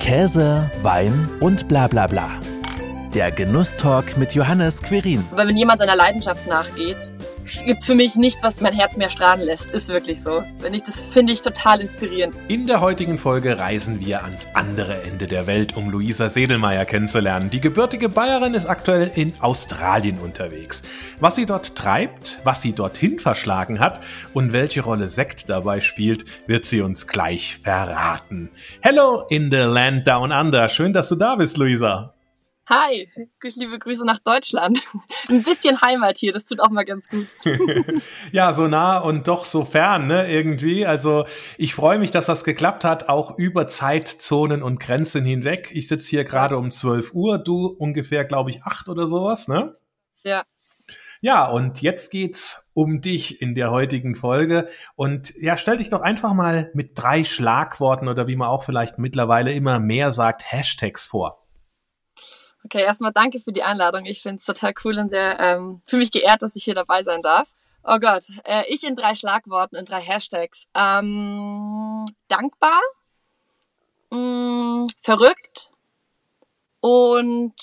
Käse, Wein und bla bla bla. Der Genusstalk mit Johannes Querin. Weil wenn jemand seiner Leidenschaft nachgeht, gibt es für mich nichts, was mein Herz mehr strahlen lässt. Ist wirklich so. Wenn ich, das finde ich total inspirierend. In der heutigen Folge reisen wir ans andere Ende der Welt, um Luisa Sedelmeier kennenzulernen. Die gebürtige Bayerin ist aktuell in Australien unterwegs. Was sie dort treibt, was sie dorthin verschlagen hat und welche Rolle Sekt dabei spielt, wird sie uns gleich verraten. Hello in the land down under. Schön, dass du da bist, Luisa. Hi, liebe Grüße nach Deutschland. Ein bisschen Heimat hier, das tut auch mal ganz gut. ja, so nah und doch so fern, ne, irgendwie. Also ich freue mich, dass das geklappt hat, auch über Zeitzonen und Grenzen hinweg. Ich sitze hier gerade um 12 Uhr, du ungefähr, glaube ich, acht oder sowas, ne? Ja. Ja, und jetzt geht's um dich in der heutigen Folge. Und ja, stell dich doch einfach mal mit drei Schlagworten oder wie man auch vielleicht mittlerweile immer mehr sagt, Hashtags vor. Okay, erstmal danke für die Einladung. Ich finde es total cool und sehr ähm, fühle mich geehrt, dass ich hier dabei sein darf. Oh Gott, äh, ich in drei Schlagworten, in drei Hashtags. Ähm, dankbar, mh, mm, verrückt und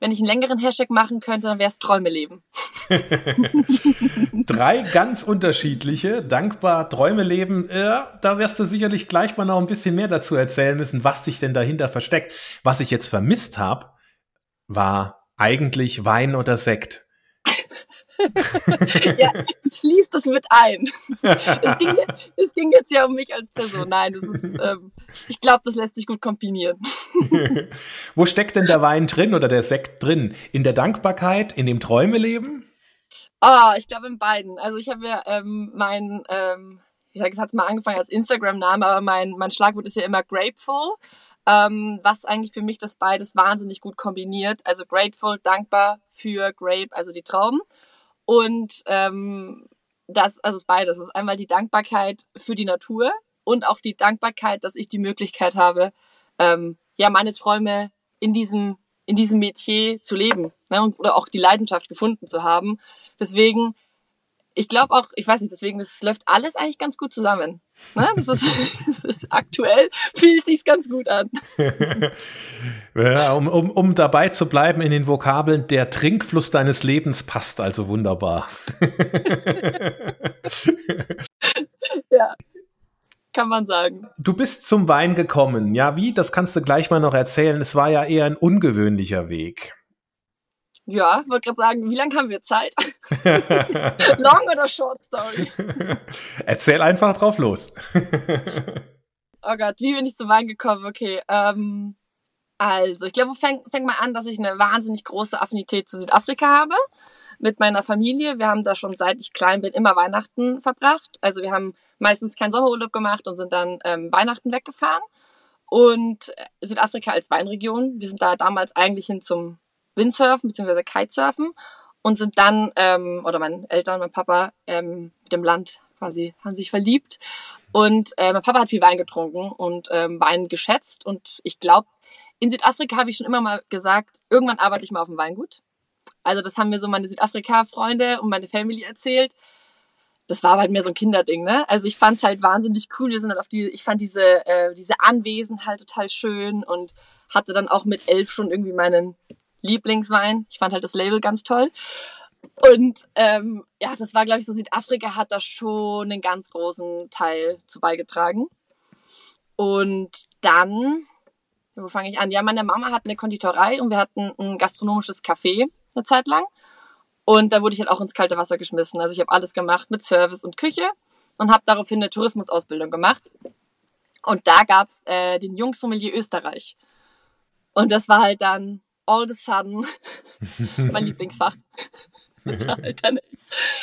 wenn ich einen längeren Hashtag machen könnte, dann wäre es Träume leben. Drei ganz unterschiedliche, dankbar Träume leben. Ja, da wirst du sicherlich gleich mal noch ein bisschen mehr dazu erzählen müssen, was sich denn dahinter versteckt. Was ich jetzt vermisst habe, war eigentlich Wein oder Sekt. ja, schließt das mit ein. es, ging, es ging jetzt ja um mich als Person. Nein, das ist, ähm, ich glaube, das lässt sich gut kombinieren. Wo steckt denn der Wein drin oder der Sekt drin? In der Dankbarkeit, in dem Träumeleben? Ah, oh, ich glaube in beiden. Also ich habe ja ähm, mein, ähm, ich sage, es hat mal angefangen als Instagram-Name, aber mein, mein Schlagwort ist ja immer Grateful. Ähm, was eigentlich für mich das beides wahnsinnig gut kombiniert. Also grateful, dankbar für Grape, also die Trauben und ähm, das, also es ist beides. Es ist einmal die Dankbarkeit für die Natur und auch die Dankbarkeit, dass ich die Möglichkeit habe, ähm, ja, meine Träume in diesem, in diesem Metier zu leben ne, oder auch die Leidenschaft gefunden zu haben. Deswegen ich glaube auch, ich weiß nicht, deswegen, das läuft alles eigentlich ganz gut zusammen. Ne? Das ist aktuell fühlt sich's ganz gut an. ja, um, um, um dabei zu bleiben in den Vokabeln, der Trinkfluss deines Lebens passt also wunderbar. ja. Kann man sagen. Du bist zum Wein gekommen. Ja, wie? Das kannst du gleich mal noch erzählen. Es war ja eher ein ungewöhnlicher Weg. Ja, wollte gerade sagen, wie lange haben wir Zeit? Long oder Short Story? Erzähl einfach drauf los. oh Gott, wie bin ich zum Wein gekommen? Okay, ähm, also ich glaube, fängt fängt mal an, dass ich eine wahnsinnig große Affinität zu Südafrika habe mit meiner Familie. Wir haben da schon seit ich klein bin immer Weihnachten verbracht. Also wir haben meistens keinen Sommerurlaub gemacht und sind dann ähm, Weihnachten weggefahren. Und Südafrika als Weinregion, wir sind da damals eigentlich hin zum Windsurfen bzw. Kitesurfen und sind dann, ähm, oder meine Eltern, mein Papa, ähm, mit dem Land quasi, haben sich verliebt. Und äh, mein Papa hat viel Wein getrunken und ähm, Wein geschätzt. Und ich glaube, in Südafrika habe ich schon immer mal gesagt, irgendwann arbeite ich mal auf dem Weingut. Also das haben mir so meine Südafrika-Freunde und meine Family erzählt. Das war halt mehr so ein Kinderding, ne? Also ich fand's halt wahnsinnig cool. Wir sind halt auf die, ich fand diese, äh, diese Anwesen halt total schön und hatte dann auch mit elf schon irgendwie meinen Lieblingswein. Ich fand halt das Label ganz toll. Und ähm, ja, das war, glaube ich, so Südafrika hat da schon einen ganz großen Teil zu beigetragen. Und dann, wo fange ich an? Ja, meine Mama hat eine Konditorei und wir hatten ein gastronomisches Café eine Zeit lang. Und da wurde ich halt auch ins kalte Wasser geschmissen. Also ich habe alles gemacht mit Service und Küche und habe daraufhin eine Tourismusausbildung gemacht. Und da gab's äh, den Jungsommelier Österreich. Und das war halt dann all of a sudden mein Lieblingsfach. halt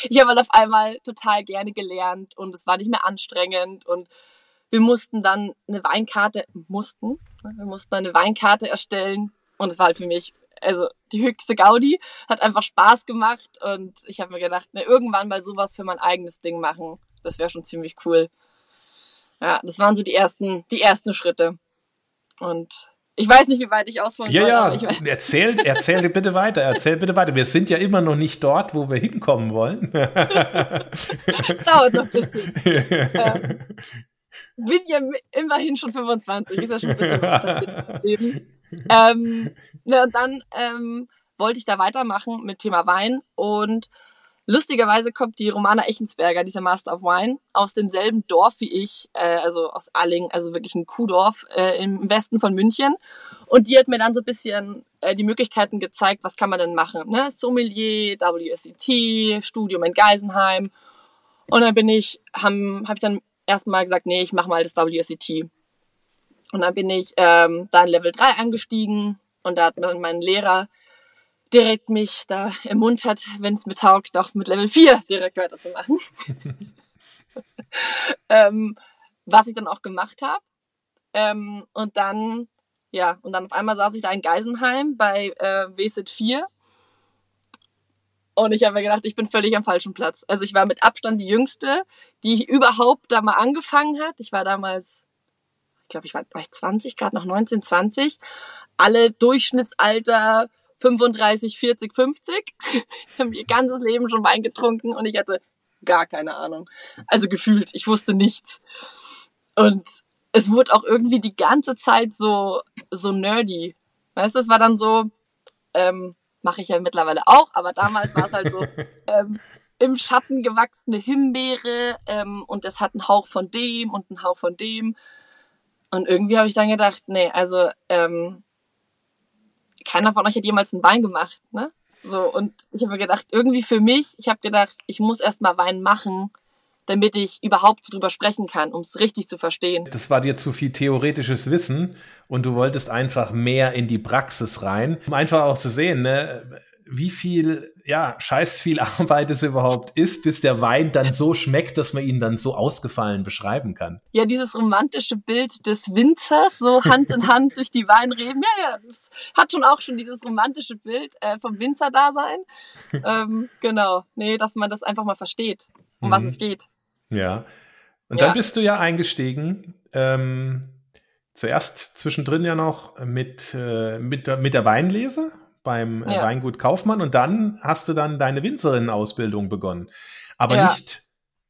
ich habe halt auf einmal total gerne gelernt und es war nicht mehr anstrengend und wir mussten dann eine Weinkarte, mussten, ne, wir mussten eine Weinkarte erstellen und es war halt für mich, also die höchste Gaudi, hat einfach Spaß gemacht und ich habe mir gedacht, ne, irgendwann mal sowas für mein eigenes Ding machen, das wäre schon ziemlich cool. Ja, das waren so die ersten, die ersten Schritte. Und ich weiß nicht, wie weit ich ausholen ja, soll. Ja, ja, erzähl, erzähl bitte weiter, erzähl bitte weiter. Wir sind ja immer noch nicht dort, wo wir hinkommen wollen. Es dauert noch ein bisschen. bin ja immerhin schon 25, ist ja schon ein bisschen was passiert im Leben. Ähm, na, und dann ähm, wollte ich da weitermachen mit Thema Wein und lustigerweise kommt die Romana Echensberger, dieser Master of Wine, aus demselben Dorf wie ich, äh, also aus Alling, also wirklich ein Kuhdorf äh, im Westen von München. Und die hat mir dann so ein bisschen äh, die Möglichkeiten gezeigt, was kann man denn machen. Ne? Sommelier, WSET, Studium in Geisenheim. Und dann bin ich, habe hab ich dann erstmal gesagt, nee, ich mache mal das WSET. Und dann bin ich ähm, da in Level 3 angestiegen und da hat dann mein Lehrer direkt mich da ermuntert, wenn es mir taugt, auch mit Level 4 direkt weiterzumachen. ähm, was ich dann auch gemacht habe. Ähm, und dann, ja, und dann auf einmal saß ich da in Geisenheim bei äh, WSET 4 und ich habe mir gedacht, ich bin völlig am falschen Platz. Also ich war mit Abstand die Jüngste, die überhaupt da mal angefangen hat. Ich war damals, ich glaube, ich war, war ich 20, gerade noch 19, 20. Alle Durchschnittsalter 35, 40, 50. ich habe ihr ganzes Leben schon Wein getrunken und ich hatte gar keine Ahnung. Also gefühlt, ich wusste nichts. Und es wurde auch irgendwie die ganze Zeit so, so nerdy. Weißt du, es war dann so, ähm, mache ich ja mittlerweile auch, aber damals war es halt so ähm, im Schatten gewachsene Himbeere ähm, und es hat einen Hauch von dem und einen Hauch von dem. Und irgendwie habe ich dann gedacht, nee, also ähm, keiner von euch hat jemals einen Wein gemacht, ne? So, und ich habe mir gedacht, irgendwie für mich, ich habe gedacht, ich muss erst mal Wein machen, damit ich überhaupt drüber sprechen kann, um es richtig zu verstehen. Das war dir zu viel theoretisches Wissen und du wolltest einfach mehr in die Praxis rein, um einfach auch zu sehen, ne, wie viel, ja, scheiß viel Arbeit es überhaupt ist, bis der Wein dann so schmeckt, dass man ihn dann so ausgefallen beschreiben kann. Ja, dieses romantische Bild des Winzers, so Hand in Hand durch die Weinreben, ja, ja, das hat schon auch schon dieses romantische Bild äh, vom Winzer-Dasein. ähm, genau, nee, dass man das einfach mal versteht, um mhm. was es geht. Ja. Und ja. dann bist du ja eingestiegen. Ähm, zuerst zwischendrin ja noch mit, äh, mit, mit der Weinlese beim äh, ja. Weingut Kaufmann und dann hast du dann deine Winzerin-Ausbildung begonnen. Aber ja. nicht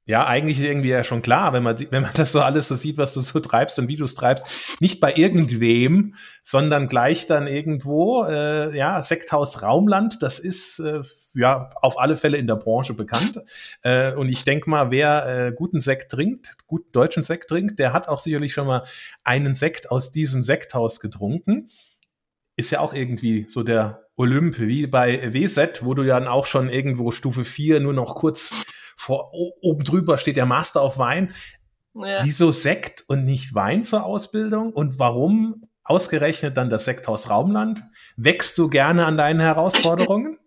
ja, eigentlich irgendwie ja schon klar, wenn man, wenn man das so alles so sieht, was du so treibst und wie du es treibst, nicht bei irgendwem, sondern gleich dann irgendwo, äh, ja, Sekthaus Raumland, das ist äh, ja auf alle Fälle in der Branche bekannt. Äh, und ich denke mal, wer äh, guten Sekt trinkt, guten deutschen Sekt trinkt, der hat auch sicherlich schon mal einen Sekt aus diesem Sekthaus getrunken. Ist ja auch irgendwie so der Olymp, wie bei WZ, wo du dann auch schon irgendwo Stufe 4 nur noch kurz vor, oben drüber steht der Master auf Wein. Ja. Wieso Sekt und nicht Wein zur Ausbildung? Und warum ausgerechnet dann das Sekthaus Raumland? Wächst du gerne an deinen Herausforderungen?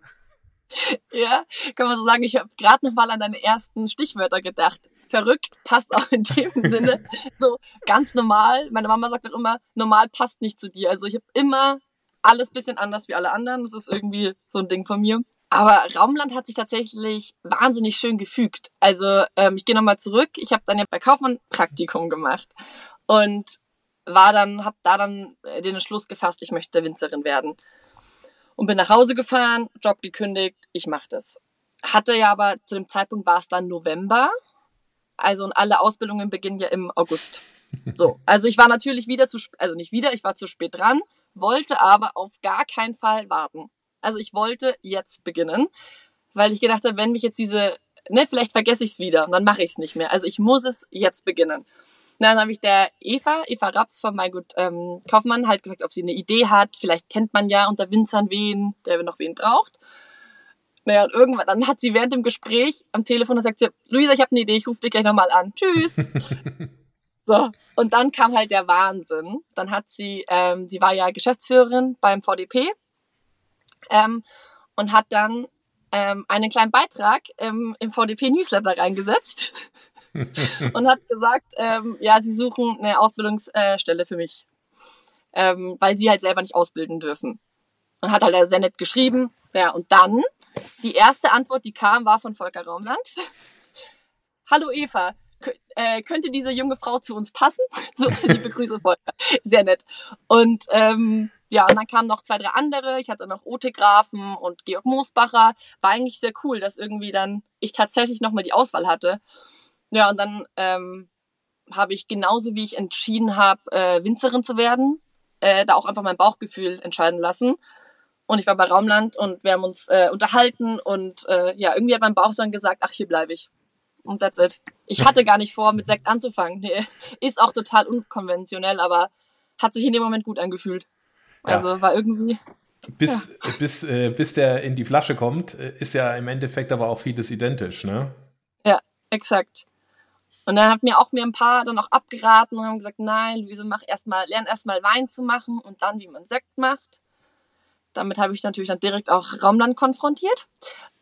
ja, kann man so sagen. Ich habe gerade noch mal an deine ersten Stichwörter gedacht. Verrückt passt auch in dem Sinne. So ganz normal. Meine Mama sagt auch immer, normal passt nicht zu dir. Also ich habe immer alles bisschen anders wie alle anderen. Das ist irgendwie so ein Ding von mir. Aber Raumland hat sich tatsächlich wahnsinnig schön gefügt. Also ähm, ich gehe nochmal zurück. Ich habe dann ja bei Kaufmann Praktikum gemacht und war dann, habe da dann äh, den Entschluss gefasst, ich möchte Winzerin werden und bin nach Hause gefahren, Job gekündigt, ich mache das. Hatte ja aber zu dem Zeitpunkt war es dann November, also und alle Ausbildungen beginnen ja im August. So, also ich war natürlich wieder zu, also nicht wieder, ich war zu spät dran, wollte aber auf gar keinen Fall warten. Also ich wollte jetzt beginnen, weil ich gedacht habe, wenn mich jetzt diese, ne, vielleicht vergesse ich es wieder und dann mache ich es nicht mehr. Also ich muss es jetzt beginnen. dann habe ich der Eva, Eva Raps von Maigut ähm, Kaufmann halt gesagt, ob sie eine Idee hat. Vielleicht kennt man ja unter Winzern wen, der noch wen braucht. Naja, und irgendwann, dann hat sie während dem Gespräch am Telefon gesagt, sie, Luisa, ich habe eine Idee, ich rufe dich gleich nochmal an. Tschüss. so, und dann kam halt der Wahnsinn. Dann hat sie, ähm, sie war ja Geschäftsführerin beim VDP ähm, und hat dann ähm, einen kleinen Beitrag ähm, im VDP-Newsletter reingesetzt und hat gesagt, ähm, ja, sie suchen eine Ausbildungsstelle für mich, ähm, weil sie halt selber nicht ausbilden dürfen. Und hat halt sehr nett geschrieben. Ja, und dann, die erste Antwort, die kam, war von Volker Raumland. Hallo Eva, äh, könnte diese junge Frau zu uns passen? so, liebe Grüße, Volker. Sehr nett. Und ähm, ja, und dann kamen noch zwei, drei andere. Ich hatte noch Ote Grafen und Georg Moosbacher. War eigentlich sehr cool, dass irgendwie dann ich tatsächlich nochmal die Auswahl hatte. Ja, und dann ähm, habe ich genauso wie ich entschieden habe, äh, Winzerin zu werden, äh, da auch einfach mein Bauchgefühl entscheiden lassen. Und ich war bei Raumland und wir haben uns äh, unterhalten und äh, ja, irgendwie hat mein Bauch dann gesagt, ach, hier bleibe ich. Und that's it. Ich hatte gar nicht vor, mit Sekt anzufangen. Nee, ist auch total unkonventionell, aber hat sich in dem Moment gut angefühlt. Also ja. war irgendwie. Bis, ja. bis, äh, bis der in die Flasche kommt, äh, ist ja im Endeffekt aber auch vieles identisch, ne? Ja, exakt. Und dann hat mir auch mir ein paar dann auch abgeraten und haben gesagt, nein, Luise, mach erstmal, lern erstmal Wein zu machen und dann, wie man Sekt macht. Damit habe ich natürlich dann direkt auch Raumland konfrontiert.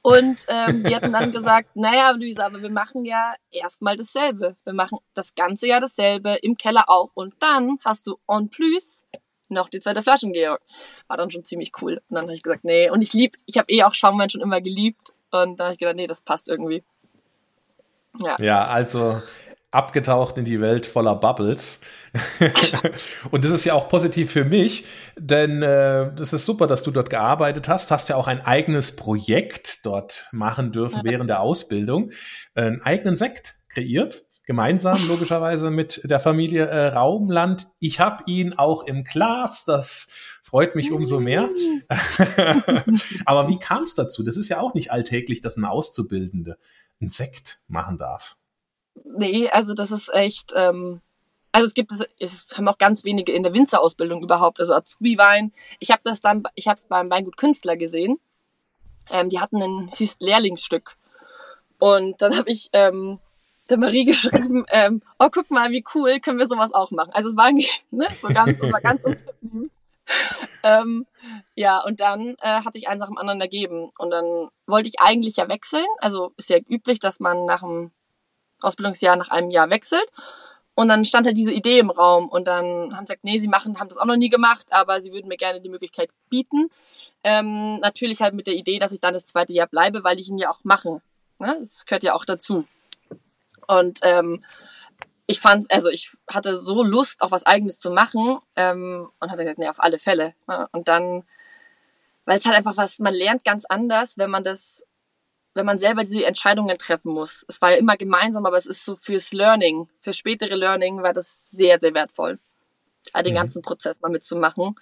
Und ähm, die hatten dann gesagt, naja, Luise, aber wir machen ja erstmal dasselbe. Wir machen das ganze Jahr dasselbe, im Keller auch. Und dann hast du en plus noch die zweite Flasche, Georg. War dann schon ziemlich cool. Und dann habe ich gesagt, nee. Und ich lieb, ich habe eh auch Schaumwein schon immer geliebt. Und dann habe ich gedacht, nee, das passt irgendwie. Ja. ja, also abgetaucht in die Welt voller Bubbles. und das ist ja auch positiv für mich, denn äh, das ist super, dass du dort gearbeitet hast, hast ja auch ein eigenes Projekt dort machen dürfen während der Ausbildung, einen eigenen Sekt kreiert, gemeinsam logischerweise mit der Familie äh, Raumland. Ich habe ihn auch im Glas, das freut mich umso mehr. Aber wie kam es dazu? Das ist ja auch nicht alltäglich, dass eine Auszubildende einen Sekt machen darf. Nee, also das ist echt, ähm, also es gibt es, es haben auch ganz wenige in der Winzerausbildung überhaupt, also Azubi-Wein. Ich habe das dann, ich habe es beim Weingut Künstler gesehen. Ähm, die hatten ein, es hieß Lehrlingsstück. Und dann habe ich ähm, der Marie geschrieben, ähm, oh guck mal, wie cool, können wir sowas auch machen. Also es war, ne, so ganz, es war ganz ähm, ja, und dann äh, hat sich eins nach dem anderen ergeben. Und dann wollte ich eigentlich ja wechseln. Also ist ja üblich, dass man nach dem Ausbildungsjahr nach einem Jahr wechselt. Und dann stand halt diese Idee im Raum und dann haben sie gesagt, nee, sie machen, haben das auch noch nie gemacht, aber sie würden mir gerne die Möglichkeit bieten. Ähm, natürlich halt mit der Idee, dass ich dann das zweite Jahr bleibe, weil ich ihn ja auch mache. Ne? Das gehört ja auch dazu. Und ähm, ich fand's, also ich hatte so Lust, auch was Eigenes zu machen ähm, und hatte gesagt, nee, auf alle Fälle. Ne? Und dann, weil es halt einfach was, man lernt ganz anders, wenn man das wenn man selber diese Entscheidungen treffen muss. Es war ja immer gemeinsam, aber es ist so fürs Learning, für spätere Learning war das sehr, sehr wertvoll, all den mhm. ganzen Prozess mal mitzumachen.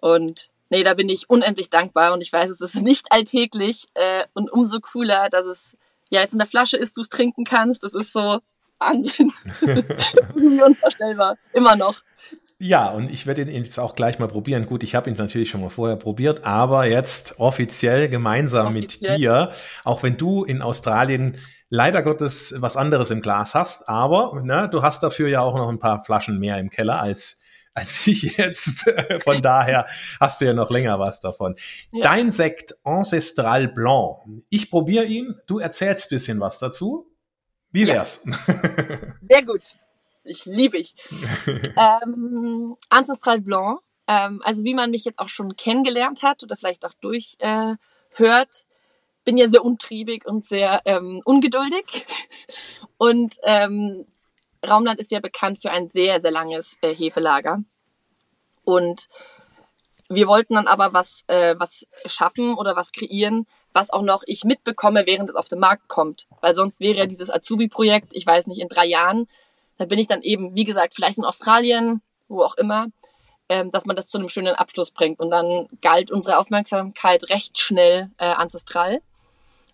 Und nee, da bin ich unendlich dankbar und ich weiß, es ist nicht alltäglich äh, und umso cooler, dass es ja jetzt in der Flasche ist, du es trinken kannst. Das ist so Wahnsinn. Unvorstellbar. Immer noch. Ja, und ich werde ihn jetzt auch gleich mal probieren. Gut, ich habe ihn natürlich schon mal vorher probiert, aber jetzt offiziell gemeinsam offiziell. mit dir, auch wenn du in Australien leider Gottes was anderes im Glas hast, aber ne, du hast dafür ja auch noch ein paar Flaschen mehr im Keller als als ich jetzt. Von daher hast du ja noch länger was davon. Ja. Dein Sekt Ancestral Blanc. Ich probiere ihn, du erzählst bisschen was dazu. Wie wär's? Ja. Sehr gut ich liebe ich. ähm, Ancestral Blanc, ähm, also wie man mich jetzt auch schon kennengelernt hat oder vielleicht auch durchhört, äh, bin ja sehr untriebig und sehr ähm, ungeduldig. Und ähm, Raumland ist ja bekannt für ein sehr, sehr langes äh, Hefelager. Und wir wollten dann aber was, äh, was schaffen oder was kreieren, was auch noch ich mitbekomme, während es auf den Markt kommt. Weil sonst wäre ja dieses Azubi-Projekt, ich weiß nicht, in drei Jahren da bin ich dann eben, wie gesagt, vielleicht in Australien, wo auch immer, ähm, dass man das zu einem schönen Abschluss bringt. Und dann galt unsere Aufmerksamkeit recht schnell äh, ancestral,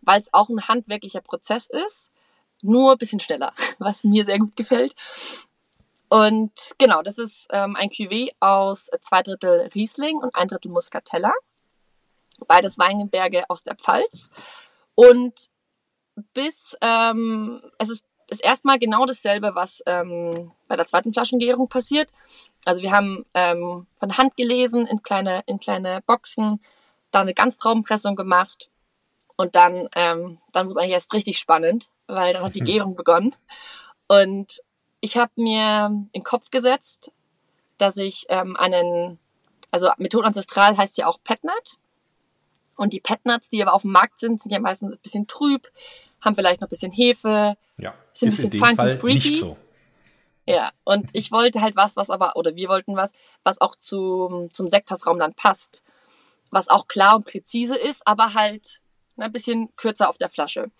weil es auch ein handwerklicher Prozess ist, nur ein bisschen schneller, was mir sehr gut gefällt. Und genau, das ist ähm, ein Cuvée aus zwei Drittel Riesling und ein Drittel Muscatella. Beides Weinberge aus der Pfalz. Und bis, ähm, es ist ist erstmal genau dasselbe, was ähm, bei der zweiten Flaschengärung passiert. Also wir haben ähm, von Hand gelesen in kleine, in kleine Boxen, da eine Ganztraubenpressung gemacht und dann, ähm, dann wurde es eigentlich erst richtig spannend, weil dann hat die Gärung begonnen. Und ich habe mir in den Kopf gesetzt, dass ich ähm, einen, also Methode Ancestral heißt ja auch Petnut. Und die Petnuts, die aber auf dem Markt sind, sind ja meistens ein bisschen trüb, haben vielleicht noch ein bisschen Hefe, ja, sind ein bisschen funky, Fall freaky. So. Ja, und ich wollte halt was, was aber, oder wir wollten was, was auch zum, zum Sekthausraum dann passt. Was auch klar und präzise ist, aber halt ein bisschen kürzer auf der Flasche.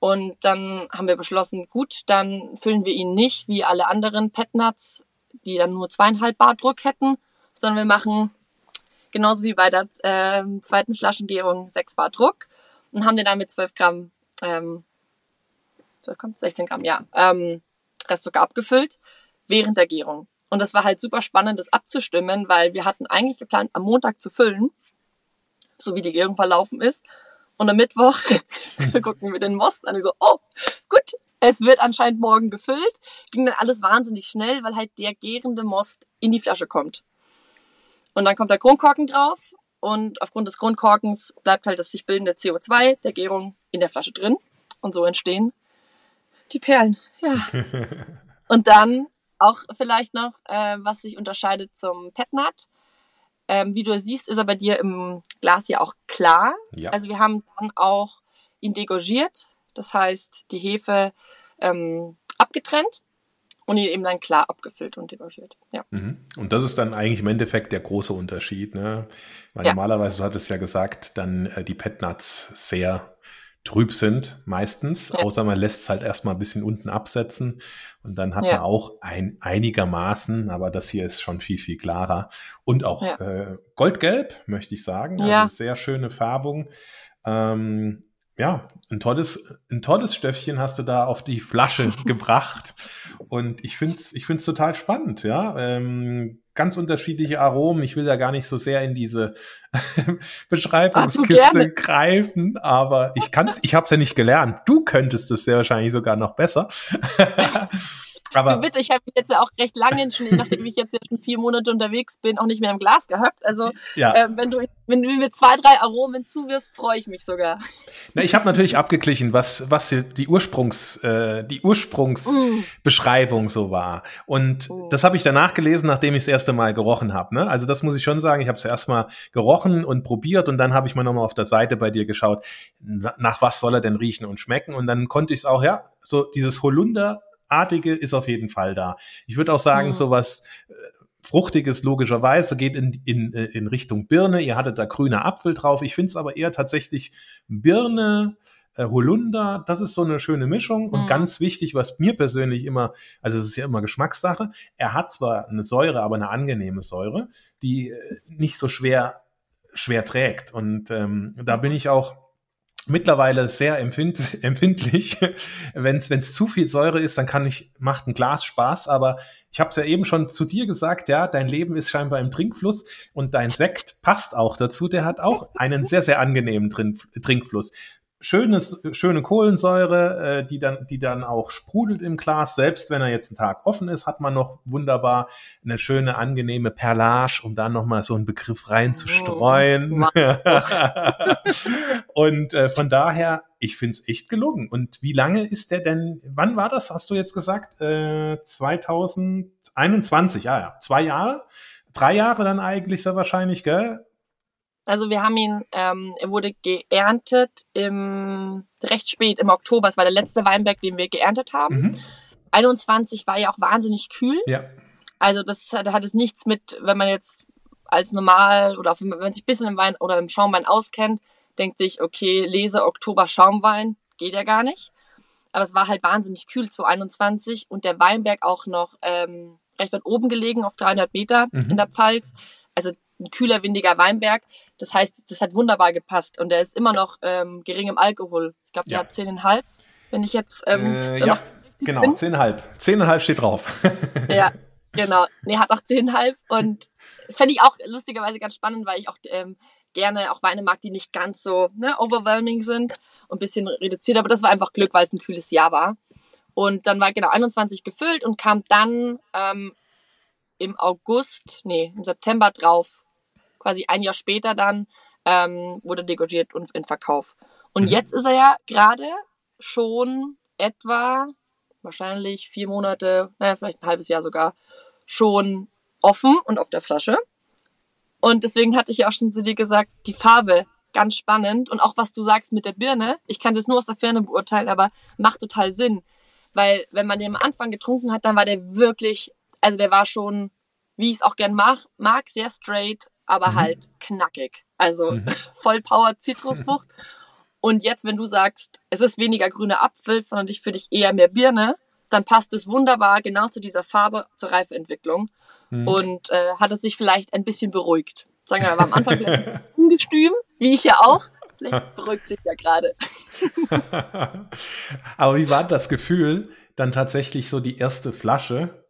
Und dann haben wir beschlossen, gut, dann füllen wir ihn nicht wie alle anderen Petnuts, die dann nur zweieinhalb Bar Druck hätten, sondern wir machen genauso wie bei der äh, zweiten Flaschengärung sechs Bar Druck und haben den dann mit 12 Gramm, ähm, 12 Gramm, 16 Gramm, ja, ähm, Restzucker abgefüllt während der Gärung. Und das war halt super spannend, das abzustimmen, weil wir hatten eigentlich geplant, am Montag zu füllen, so wie die Gärung verlaufen ist. Und am Mittwoch gucken wir den Most an. Ich so, oh, gut, es wird anscheinend morgen gefüllt. Ging dann alles wahnsinnig schnell, weil halt der gärende Most in die Flasche kommt. Und dann kommt der Kronkorken drauf und aufgrund des Kronkorkens bleibt halt das sich bildende CO2 der Gärung in der Flasche drin. Und so entstehen die Perlen. Ja. und dann auch vielleicht noch, äh, was sich unterscheidet zum Petnat. Ähm, wie du siehst, ist er bei dir im Glas ja auch klar. Ja. Also wir haben dann auch ihn degorgiert, das heißt die Hefe ähm, abgetrennt und ihn eben dann klar abgefüllt und degorgiert. Ja. Mhm. Und das ist dann eigentlich im Endeffekt der große Unterschied, ne? Weil ja. normalerweise, du hattest ja gesagt, dann äh, die Petnuts sehr trüb sind, meistens, ja. außer man lässt es halt erstmal ein bisschen unten absetzen und dann hat ja. man auch ein einigermaßen, aber das hier ist schon viel, viel klarer. Und auch äh, goldgelb, möchte ich sagen. Ja. Also sehr schöne Färbung. Ähm, ja, ein tolles, ein tolles Stöffchen hast du da auf die Flasche gebracht. Und ich finde es ich find's total spannend, ja. Ähm, ganz unterschiedliche Aromen. Ich will da gar nicht so sehr in diese Beschreibungskiste Ach, greifen, aber ich kann's, ich habe es ja nicht gelernt. Du könntest es sehr wahrscheinlich sogar noch besser. Aber bitte, ich habe jetzt ja auch recht lange schon, nachdem ich jetzt ja schon vier Monate unterwegs bin, auch nicht mehr im Glas gehabt. Also ja. äh, wenn du wenn du mir zwei, drei Aromen zuwirfst, freue ich mich sogar. Na, ich habe natürlich abgeglichen, was was die Ursprungs äh, die Ursprungsbeschreibung mm. so war. Und mm. das habe ich danach gelesen, nachdem ich das erste Mal gerochen habe. Ne? Also das muss ich schon sagen. Ich habe es erstmal gerochen und probiert und dann habe ich mal nochmal auf der Seite bei dir geschaut, nach was soll er denn riechen und schmecken. Und dann konnte ich es auch ja so dieses Holunder Artige ist auf jeden Fall da. Ich würde auch sagen, mhm. sowas äh, Fruchtiges logischerweise geht in, in, äh, in Richtung Birne. Ihr hattet da grüne Apfel drauf. Ich finde es aber eher tatsächlich Birne, äh, Holunder. Das ist so eine schöne Mischung. Und mhm. ganz wichtig, was mir persönlich immer, also es ist ja immer Geschmackssache. Er hat zwar eine Säure, aber eine angenehme Säure, die äh, nicht so schwer schwer trägt. Und ähm, da bin ich auch mittlerweile sehr empfind, empfindlich. Wenn es zu viel Säure ist, dann kann ich, macht ein Glas Spaß, aber ich habe es ja eben schon zu dir gesagt, ja, dein Leben ist scheinbar im Trinkfluss und dein Sekt passt auch dazu. Der hat auch einen sehr, sehr angenehmen Trinkfluss schönes, schöne Kohlensäure, äh, die dann, die dann auch sprudelt im Glas. Selbst wenn er jetzt einen Tag offen ist, hat man noch wunderbar eine schöne, angenehme Perlage, um da nochmal so einen Begriff reinzustreuen. Oh, und äh, von daher, ich find's echt gelungen. Und wie lange ist der denn, wann war das, hast du jetzt gesagt? Äh, 2021, ja, ja, zwei Jahre? Drei Jahre dann eigentlich sehr wahrscheinlich, gell? Also wir haben ihn, ähm, er wurde geerntet im recht spät im Oktober. Es war der letzte Weinberg, den wir geerntet haben. Mhm. 21 war ja auch wahnsinnig kühl. Ja. Also das hat, hat es nichts mit, wenn man jetzt als normal oder wenn man sich ein bisschen im Wein oder im Schaumwein auskennt, denkt sich, okay, lese Oktober Schaumwein, geht ja gar nicht. Aber es war halt wahnsinnig kühl, 2021 und der Weinberg auch noch ähm, recht weit oben gelegen, auf 300 Meter mhm. in der Pfalz. Also ein kühler, windiger Weinberg. Das heißt, das hat wunderbar gepasst und der ist immer noch ähm, gering im Alkohol. Ich glaube, der ja. hat zehneinhalb, wenn ich jetzt ähm, äh, ja, genau, zehneinhalb. Zehneinhalb steht drauf. ja, genau. Nee, hat auch zehneinhalb und das fände ich auch lustigerweise ganz spannend, weil ich auch ähm, gerne auch Weine mag, die nicht ganz so ne, overwhelming sind und bisschen reduziert. Aber das war einfach Glück, weil es ein kühles Jahr war. Und dann war genau 21 gefüllt und kam dann ähm, im August, nee, im September drauf quasi ein Jahr später dann ähm, wurde degorgiert und in Verkauf. Und mhm. jetzt ist er ja gerade schon etwa wahrscheinlich vier Monate, naja, vielleicht ein halbes Jahr sogar, schon offen und auf der Flasche. Und deswegen hatte ich ja auch schon zu dir gesagt, die Farbe ganz spannend und auch was du sagst mit der Birne. Ich kann das nur aus der Ferne beurteilen, aber macht total Sinn. Weil wenn man den am Anfang getrunken hat, dann war der wirklich, also der war schon, wie ich es auch gern mag, mag sehr straight, aber mhm. halt knackig. Also mhm. voll Power Zitrusfrucht. Und jetzt, wenn du sagst, es ist weniger grüner Apfel, sondern dich für dich eher mehr Birne, dann passt es wunderbar genau zu dieser Farbe zur Reifeentwicklung mhm. und äh, hat es sich vielleicht ein bisschen beruhigt. Sagen wir mal, am Anfang vielleicht ungestüm, wie ich ja auch. Vielleicht beruhigt sich ja gerade. Aber wie war das Gefühl, dann tatsächlich so die erste Flasche,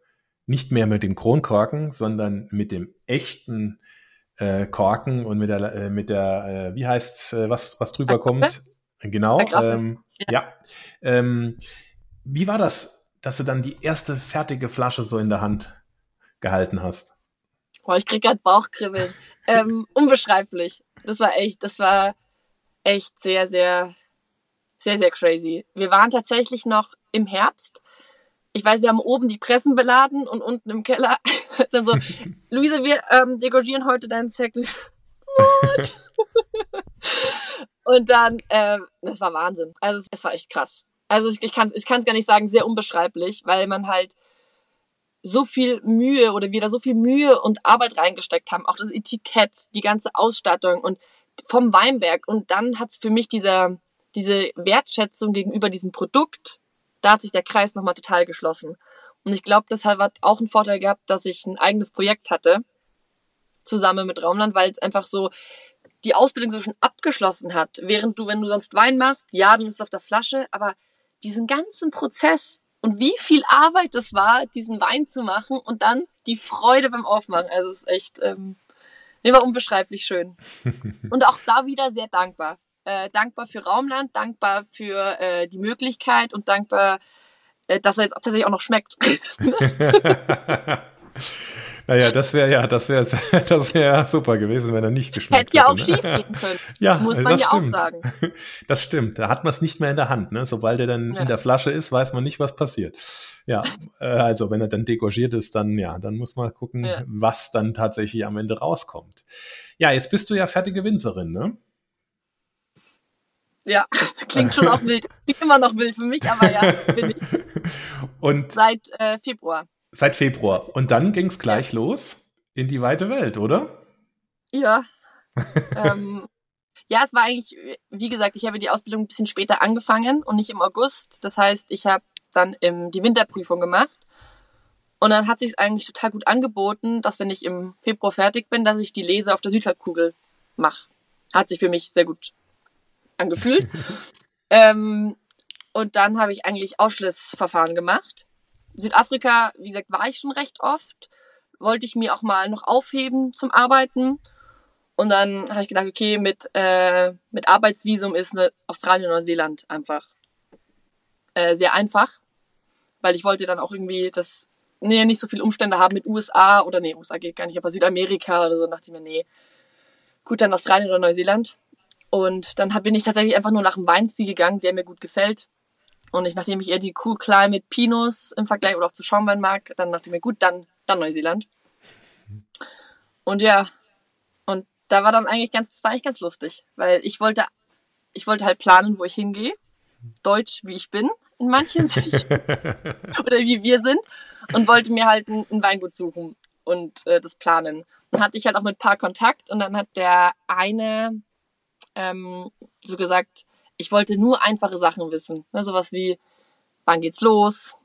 nicht mehr mit dem Kronkorken, sondern mit dem echten äh, Korken und mit der, äh, mit der äh, wie heißt's, äh, was, was drüber kommt? Genau. Ähm, ja. ja. Ähm, wie war das, dass du dann die erste fertige Flasche so in der Hand gehalten hast? Boah, ich krieg grad Bauchkribbeln. ähm, unbeschreiblich. Das war echt, das war echt sehr, sehr, sehr, sehr crazy. Wir waren tatsächlich noch im Herbst. Ich weiß, wir haben oben die Pressen beladen und unten im Keller dann so, Luise, wir ähm, degorgieren heute deinen Zettel. und dann, ähm, das war Wahnsinn. Also es, es war echt krass. Also ich, ich kann es ich kann's gar nicht sagen, sehr unbeschreiblich, weil man halt so viel Mühe oder wir da so viel Mühe und Arbeit reingesteckt haben, auch das Etikett, die ganze Ausstattung und vom Weinberg. Und dann hat's für mich dieser, diese Wertschätzung gegenüber diesem Produkt, da hat sich der Kreis nochmal total geschlossen. Und ich glaube, das hat auch einen Vorteil gehabt, dass ich ein eigenes Projekt hatte, zusammen mit Raumland, weil es einfach so die Ausbildung so schon abgeschlossen hat. Während du, wenn du sonst Wein machst, ja, dann ist es auf der Flasche, aber diesen ganzen Prozess, und wie viel Arbeit es war, diesen Wein zu machen und dann die Freude beim Aufmachen. Also es ist echt ähm, immer unbeschreiblich schön. und auch da wieder sehr dankbar. Äh, dankbar für Raumland, dankbar für äh, die Möglichkeit und dankbar, äh, dass er jetzt tatsächlich auch noch schmeckt. Naja, das wäre ja, das wäre das wäre super gewesen, wenn er nicht geschmeckt hätte. Hätte ja auch ne? schief gehen können. ja, muss man ja stimmt. auch sagen. Das stimmt. Da hat man es nicht mehr in der Hand. Ne? Sobald er dann ja. in der Flasche ist, weiß man nicht, was passiert. Ja, äh, also wenn er dann degorgiert ist, dann ja, dann muss man gucken, ja. was dann tatsächlich am Ende rauskommt. Ja, jetzt bist du ja fertige Winzerin, ne? Ja, klingt schon auch wild. Klingt immer noch wild für mich, aber ja, bin ich. Und seit äh, Februar. Seit Februar. Und dann ging es gleich ja. los in die weite Welt, oder? Ja. ähm, ja, es war eigentlich, wie gesagt, ich habe die Ausbildung ein bisschen später angefangen und nicht im August. Das heißt, ich habe dann im, die Winterprüfung gemacht. Und dann hat sich eigentlich total gut angeboten, dass wenn ich im Februar fertig bin, dass ich die Lese auf der Südhalbkugel mache. Hat sich für mich sehr gut angefühlt. ähm, und dann habe ich eigentlich Ausschlussverfahren gemacht. Südafrika, wie gesagt, war ich schon recht oft. Wollte ich mir auch mal noch aufheben zum Arbeiten. Und dann habe ich gedacht, okay, mit, äh, mit Arbeitsvisum ist ne Australien Neuseeland einfach äh, sehr einfach. Weil ich wollte dann auch irgendwie das, nee, nicht so viele Umstände haben mit USA oder nee, USA geht gar nicht, aber Südamerika oder so, dachte ich mir, nee. Gut, dann Australien oder Neuseeland. Und dann bin ich tatsächlich einfach nur nach dem Weinstil gegangen, der mir gut gefällt. Und ich, nachdem ich eher die Cool Climate Pinos im Vergleich oder auch zu Schaumwein mag, dann dachte ich mir, gut, dann, dann Neuseeland. Und ja, und da war dann eigentlich ganz, das war eigentlich ganz lustig, weil ich wollte, ich wollte halt planen, wo ich hingehe. Deutsch, wie ich bin, in manchen Sicht. oder wie wir sind. Und wollte mir halt ein, ein Weingut suchen und äh, das planen. Dann hatte ich halt auch mit ein paar Kontakt und dann hat der eine ähm, so gesagt, ich wollte nur einfache Sachen wissen. Ne, sowas wie, wann geht's los?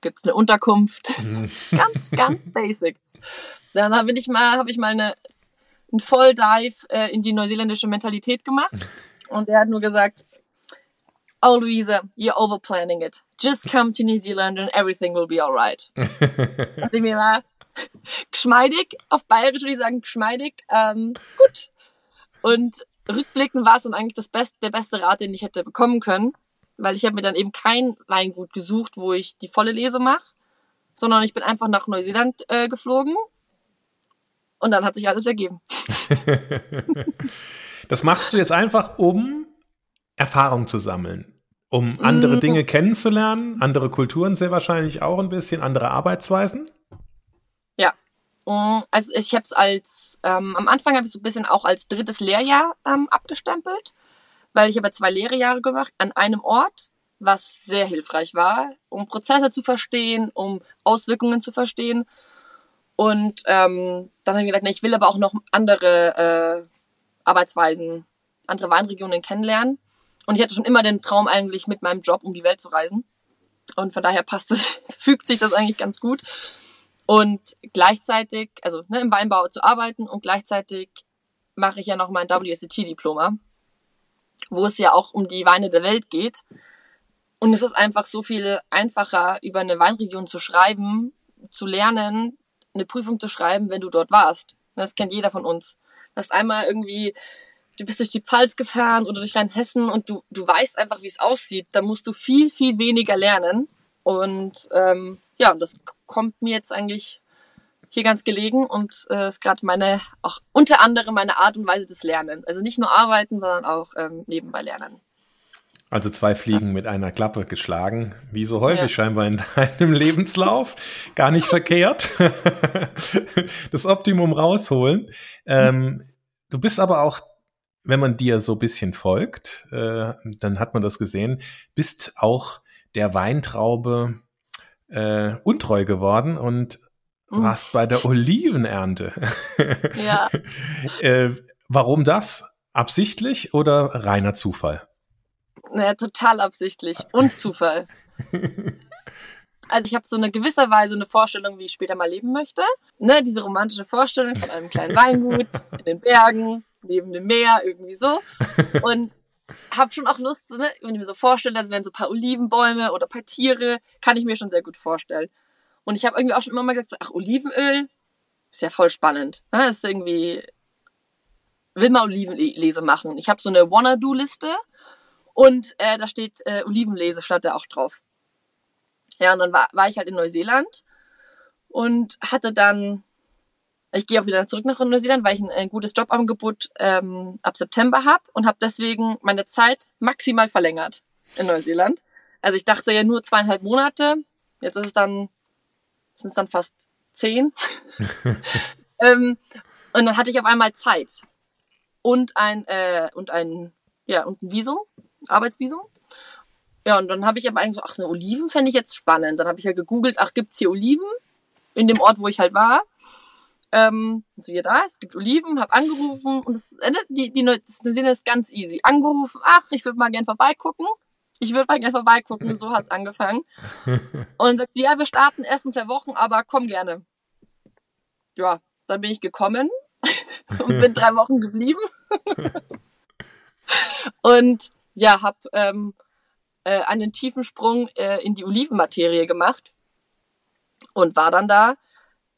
Gibt's eine Unterkunft? Mhm. ganz, ganz basic. Dann bin ich mal, habe ich mal eine, einen Volldive äh, in die neuseeländische Mentalität gemacht. Und er hat nur gesagt, Oh, Luisa, you're overplanning it. Just come to New Zealand and everything will be alright. und ich mir mal geschmeidig, auf Bayerisch würde ich sagen, geschmeidig, ähm, gut. Und rückblickend war es dann eigentlich das beste, der beste Rat, den ich hätte bekommen können, weil ich habe mir dann eben kein Weingut gesucht, wo ich die volle Lese mache, sondern ich bin einfach nach Neuseeland äh, geflogen und dann hat sich alles ergeben. das machst du jetzt einfach, um Erfahrung zu sammeln, um andere mm. Dinge kennenzulernen, andere Kulturen sehr wahrscheinlich auch ein bisschen, andere Arbeitsweisen. Mm, also ich habe es als, ähm, am Anfang habe ich so ein bisschen auch als drittes Lehrjahr ähm, abgestempelt, weil ich habe zwei Lehrjahre gemacht an einem Ort, was sehr hilfreich war, um Prozesse zu verstehen, um Auswirkungen zu verstehen. Und ähm, dann habe ich gedacht, nee, ich will aber auch noch andere äh, Arbeitsweisen, andere Weinregionen kennenlernen. Und ich hatte schon immer den Traum eigentlich mit meinem Job um die Welt zu reisen. Und von daher passt es, fügt sich das eigentlich ganz gut. Und gleichzeitig, also ne, im Weinbau zu arbeiten und gleichzeitig mache ich ja noch mein WSET-Diploma, wo es ja auch um die Weine der Welt geht. Und es ist einfach so viel einfacher, über eine Weinregion zu schreiben, zu lernen, eine Prüfung zu schreiben, wenn du dort warst. Das kennt jeder von uns. Das einmal irgendwie, du bist durch die Pfalz gefahren oder durch Rheinhessen und du, du weißt einfach, wie es aussieht. Da musst du viel, viel weniger lernen. Und ähm, ja, das kommt mir jetzt eigentlich hier ganz gelegen und äh, ist gerade meine, auch unter anderem meine Art und Weise des Lernens. Also nicht nur arbeiten, sondern auch ähm, nebenbei lernen. Also zwei Fliegen mit einer Klappe geschlagen, wie so häufig ja. scheinbar in deinem Lebenslauf. Gar nicht verkehrt. das Optimum rausholen. Ähm, du bist aber auch, wenn man dir so ein bisschen folgt, äh, dann hat man das gesehen, bist auch der Weintraube äh, untreu geworden und warst bei der Olivenernte. ja. äh, warum das? Absichtlich oder reiner Zufall? Naja, total absichtlich und Zufall. Also ich habe so eine gewisser Weise eine Vorstellung, wie ich später mal leben möchte. Ne, diese romantische Vorstellung von einem kleinen Weingut in den Bergen, neben dem Meer, irgendwie so. Und habe schon auch Lust, ne, wenn ich mir so vorstelle, also wenn so ein paar Olivenbäume oder ein paar Tiere, kann ich mir schon sehr gut vorstellen. Und ich habe irgendwie auch schon immer mal gesagt, ach, Olivenöl ist ja voll spannend. Ne? Das ist irgendwie, will mal Olivenlese machen. Ich habe so eine Wanna-Do-Liste und äh, da steht äh, Olivenlese, stand da auch drauf. Ja, und dann war, war ich halt in Neuseeland und hatte dann, ich gehe auch wieder zurück nach Neuseeland, weil ich ein, ein gutes Jobangebot ähm, ab September habe und habe deswegen meine Zeit maximal verlängert in Neuseeland. Also ich dachte ja nur zweieinhalb Monate, jetzt ist es dann sind es dann fast zehn. ähm, und dann hatte ich auf einmal Zeit und ein äh, und ein ja und ein Visum, Arbeitsvisum. Ja, und dann habe ich aber eigentlich so, ach, eine Oliven fände ich jetzt spannend. Dann habe ich ja halt gegoogelt, ach, gibt's hier Oliven in dem Ort, wo ich halt war. Ähm, so hier da, es gibt Oliven, habe angerufen und äh, ne, die, die, die sehen das ganz easy. Angerufen, ach, ich würde mal gern vorbeigucken ich würde mal gerne vorbeigucken. So hat's angefangen. Und dann sagt sie, ja, wir starten erst in zwei Wochen, aber komm gerne. Ja, dann bin ich gekommen und bin drei Wochen geblieben. und ja, hab ähm, äh, einen tiefen Sprung äh, in die Olivenmaterie gemacht und war dann da.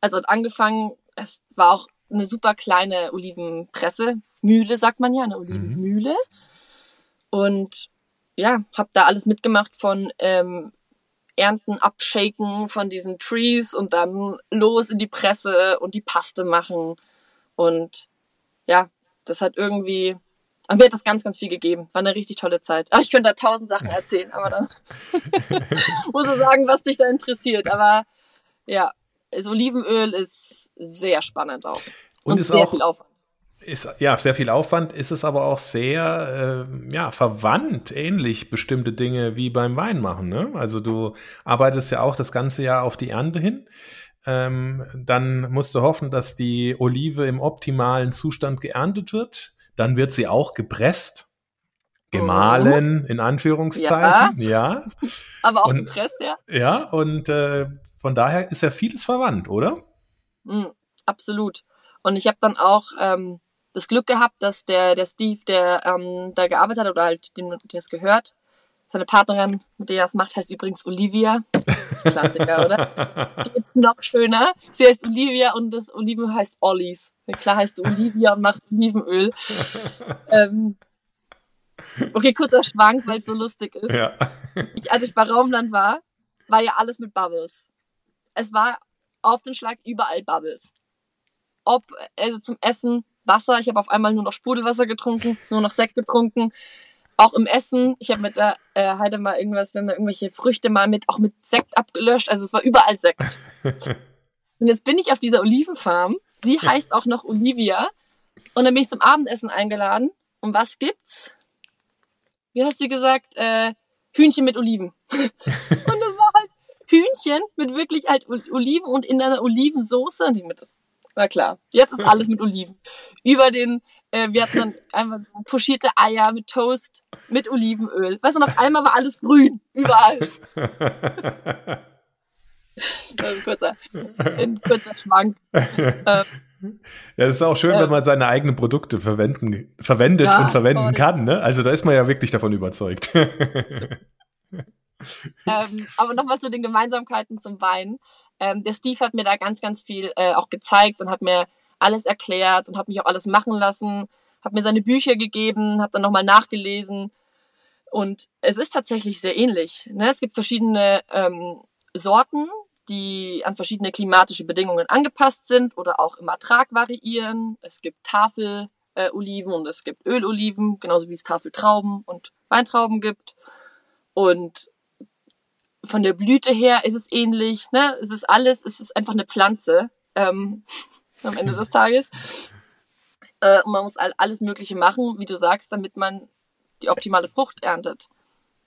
Also hat angefangen, es war auch eine super kleine Olivenpresse, Mühle sagt man ja, eine Olivenmühle. Mhm. Und ja, habe da alles mitgemacht von ähm, Ernten, Abshaken von diesen Trees und dann los in die Presse und die Paste machen. Und ja, das hat irgendwie, mir hat das ganz, ganz viel gegeben. War eine richtig tolle Zeit. Ach, ich könnte da tausend Sachen erzählen, aber dann muss ich sagen, was dich da interessiert. Aber ja, das Olivenöl ist sehr spannend auch. Und, und ist sehr auch, viel Aufwand ist ja sehr viel Aufwand, ist es aber auch sehr äh, ja verwandt, ähnlich bestimmte Dinge wie beim Weinmachen. Ne? Also du arbeitest ja auch das ganze Jahr auf die Ernte hin. Ähm, dann musst du hoffen, dass die Olive im optimalen Zustand geerntet wird. Dann wird sie auch gepresst, gemahlen oh. in Anführungszeichen. Ja. ja. Aber auch und, gepresst, ja. Ja, und äh, von daher ist ja vieles verwandt, oder? Mm, absolut. Und ich habe dann auch ähm, das Glück gehabt, dass der, der Steve, der ähm, da gearbeitet hat oder halt dem, der es gehört, seine Partnerin, mit der er es macht, heißt übrigens Olivia. Klassiker, oder? Geht's noch schöner. Sie heißt Olivia und das Olivenöl heißt Ollies. Klar heißt du Olivia und macht Olivenöl. ähm, okay, kurzer Schwank, weil es so lustig ist. Ja. Ich, als ich bei Raumland war, war ja alles mit Bubbles. Es war auf den Schlag überall Bubbles. Ob, also zum Essen, Wasser. Ich habe auf einmal nur noch Sprudelwasser getrunken, nur noch Sekt getrunken. Auch im Essen. Ich habe mit der äh, Heide mal irgendwas, wenn wir irgendwelche Früchte mal mit, auch mit Sekt abgelöscht. Also es war überall Sekt. Und jetzt bin ich auf dieser Olivenfarm. Sie heißt auch noch Olivia. Und dann bin ich zum Abendessen eingeladen. Und was gibt's? Wie hast du gesagt? Äh, Hühnchen mit Oliven. und Hühnchen mit wirklich halt Oliven und in einer Olivensoße. Und ich mir, das war klar. Jetzt ist alles mit Oliven. Über den, Äh, wir hatten dann einfach pochierte Eier mit Toast, mit Olivenöl. Weißt du, und auf einmal war alles grün. Überall. das ein kurzer, ein kurzer Schwank. Ähm, ja, es ist auch schön, äh, wenn man seine eigenen Produkte verwenden, verwendet ja, und verwenden kann. Ne? Also da ist man ja wirklich davon überzeugt. ähm, aber nochmal zu den Gemeinsamkeiten zum Wein. Ähm, der Steve hat mir da ganz, ganz viel äh, auch gezeigt und hat mir alles erklärt und hat mich auch alles machen lassen, hat mir seine Bücher gegeben, hat dann nochmal nachgelesen. Und es ist tatsächlich sehr ähnlich. Ne? Es gibt verschiedene ähm, Sorten, die an verschiedene klimatische Bedingungen angepasst sind oder auch im Ertrag variieren. Es gibt Tafeloliven äh, und es gibt Öloliven, genauso wie es Tafeltrauben und Weintrauben gibt. Und von der Blüte her ist es ähnlich. Ne? Es ist alles, es ist einfach eine Pflanze ähm, am Ende des Tages. Äh, und man muss alles Mögliche machen, wie du sagst, damit man die optimale Frucht erntet.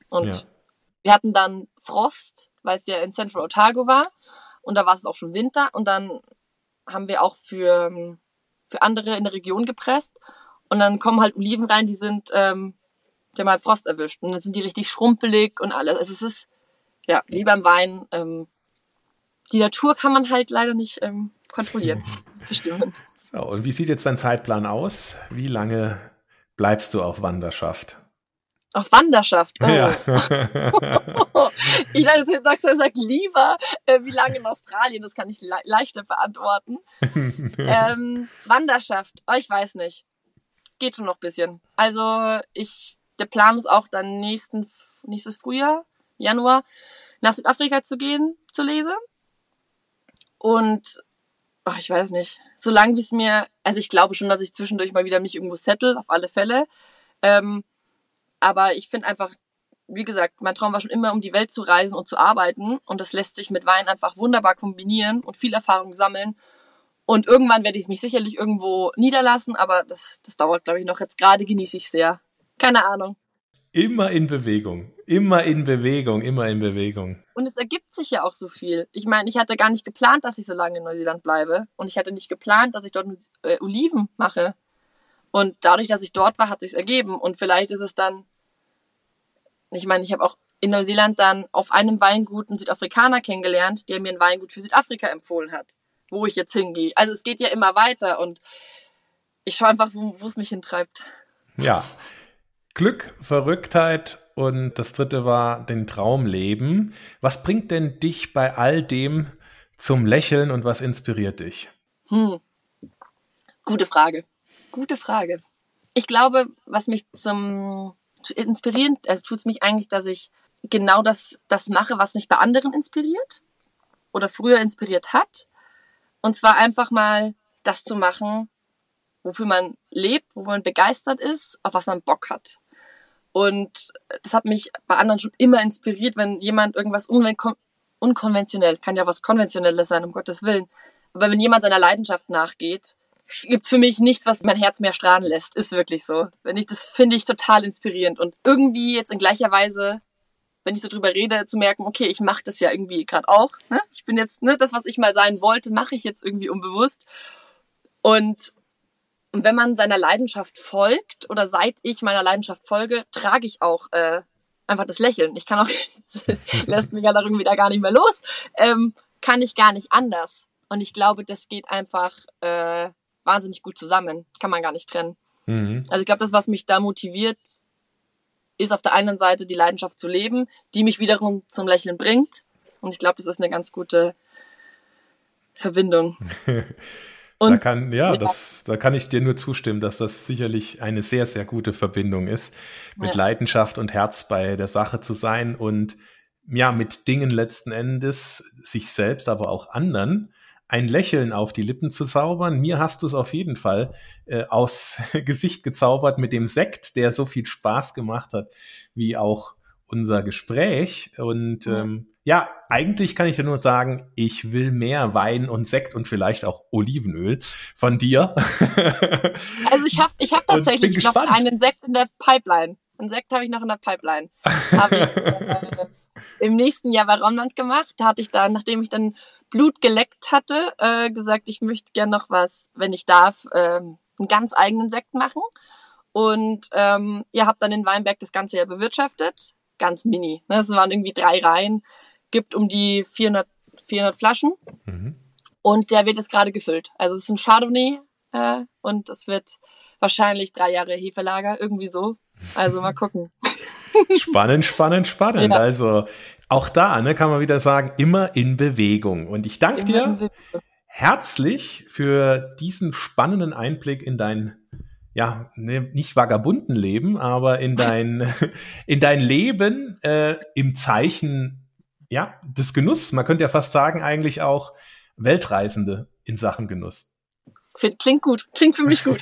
Und ja. wir hatten dann Frost weil es ja in Central Otago war. Und da war es auch schon Winter. Und dann haben wir auch für, für andere in der Region gepresst. Und dann kommen halt Oliven rein, die sind, ähm, die haben halt Frost erwischt. Und dann sind die richtig schrumpelig und alles. Also es ist, ja, wie beim Wein, ähm, die Natur kann man halt leider nicht ähm, kontrollieren, bestimmen. So, und wie sieht jetzt dein Zeitplan aus? Wie lange bleibst du auf Wanderschaft? Auf Wanderschaft. Oh. Ja. ich dachte, jetzt sagst du, sagt lieber, äh, wie lange in Australien, das kann ich le leichter beantworten. ähm, Wanderschaft, oh, ich weiß nicht. Geht schon noch ein bisschen. Also ich, der Plan ist auch dann nächsten, nächstes Frühjahr, Januar, nach Südafrika zu gehen, zur Lese. Und oh, ich weiß nicht, solange wie es mir, also ich glaube schon, dass ich zwischendurch mal wieder mich irgendwo settle, auf alle Fälle. Ähm, aber ich finde einfach, wie gesagt, mein Traum war schon immer, um die Welt zu reisen und zu arbeiten. Und das lässt sich mit Wein einfach wunderbar kombinieren und viel Erfahrung sammeln. Und irgendwann werde ich mich sicherlich irgendwo niederlassen, aber das, das dauert, glaube ich, noch. Jetzt gerade genieße ich sehr. Keine Ahnung. Immer in Bewegung. Immer in Bewegung, immer in Bewegung. Und es ergibt sich ja auch so viel. Ich meine, ich hatte gar nicht geplant, dass ich so lange in Neuseeland bleibe. Und ich hatte nicht geplant, dass ich dort äh, Oliven mache. Und dadurch, dass ich dort war, hat sich's ergeben. Und vielleicht ist es dann, ich meine, ich habe auch in Neuseeland dann auf einem Weingut einen Südafrikaner kennengelernt, der mir ein Weingut für Südafrika empfohlen hat, wo ich jetzt hingehe. Also es geht ja immer weiter und ich schaue einfach, wo es mich hintreibt. Ja. Glück, Verrücktheit und das dritte war den Traumleben. Was bringt denn dich bei all dem zum Lächeln und was inspiriert dich? Hm. Gute Frage. Gute Frage. Ich glaube, was mich zum inspirieren, also tut es mich eigentlich, dass ich genau das, das mache, was mich bei anderen inspiriert oder früher inspiriert hat. Und zwar einfach mal das zu machen, wofür man lebt, wo man begeistert ist, auf was man Bock hat. Und das hat mich bei anderen schon immer inspiriert, wenn jemand irgendwas unkonventionell, kann ja was Konventionelles sein, um Gottes Willen. Aber wenn jemand seiner Leidenschaft nachgeht gibt's für mich nichts, was mein Herz mehr strahlen lässt. Ist wirklich so. Wenn ich das finde ich total inspirierend und irgendwie jetzt in gleicher Weise, wenn ich so drüber rede, zu merken, okay, ich mache das ja irgendwie gerade auch. Ne? Ich bin jetzt ne, das, was ich mal sein wollte, mache ich jetzt irgendwie unbewusst. Und und wenn man seiner Leidenschaft folgt oder seit ich meiner Leidenschaft folge, trage ich auch äh, einfach das Lächeln. Ich kann auch, lässt mich ja darum wieder gar nicht mehr los, ähm, kann ich gar nicht anders. Und ich glaube, das geht einfach äh, wahnsinnig gut zusammen. Kann man gar nicht trennen. Mhm. Also ich glaube, das, was mich da motiviert, ist auf der einen Seite die Leidenschaft zu leben, die mich wiederum zum Lächeln bringt. Und ich glaube, das ist eine ganz gute Verbindung. Und da kann, ja, das, da kann ich dir nur zustimmen, dass das sicherlich eine sehr, sehr gute Verbindung ist, mit ja. Leidenschaft und Herz bei der Sache zu sein und ja, mit Dingen letzten Endes sich selbst, aber auch anderen ein Lächeln auf die Lippen zu zaubern. Mir hast du es auf jeden Fall äh, aus Gesicht gezaubert mit dem Sekt, der so viel Spaß gemacht hat, wie auch unser Gespräch. Und ja. ähm, ja, eigentlich kann ich dir nur sagen, ich will mehr Wein und Sekt und vielleicht auch Olivenöl von dir. Also ich habe ich hab tatsächlich noch einen Sekt in der Pipeline. Einen Sekt habe ich noch in der Pipeline. Habe ich äh, im nächsten Jahr bei Raumland gemacht. Da hatte ich dann, nachdem ich dann Blut geleckt hatte, äh, gesagt, ich möchte gern noch was, wenn ich darf, ähm, einen ganz eigenen Sekt machen. Und ähm, ihr habt dann den Weinberg das ganze Jahr bewirtschaftet. Ganz mini. Ne? Das waren irgendwie drei Reihen. Gibt um die 400, 400 Flaschen. Mhm. Und der wird jetzt gerade gefüllt. Also es ist ein Chardonnay äh, und es wird wahrscheinlich drei Jahre Hefelager, irgendwie so. Also mal gucken. Spannend, spannend, spannend. Ja. Also auch da ne, kann man wieder sagen, immer in Bewegung. Und ich danke dir herzlich für diesen spannenden Einblick in dein ja, ne, nicht vagabunden Leben, aber in dein, in dein Leben äh, im Zeichen ja, des Genusses. Man könnte ja fast sagen, eigentlich auch Weltreisende in Sachen Genuss. Klingt gut, klingt für mich gut.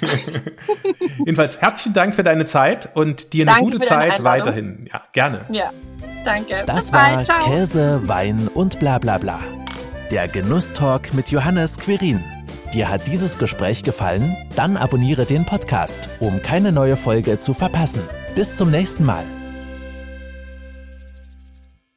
Jedenfalls herzlichen Dank für deine Zeit und dir eine danke gute Zeit weiterhin. Ja, gerne. Ja, danke. Das Bis war bald. Käse, Wein und bla bla bla. Der Genusstalk mit Johannes Quirin. Dir hat dieses Gespräch gefallen? Dann abonniere den Podcast, um keine neue Folge zu verpassen. Bis zum nächsten Mal.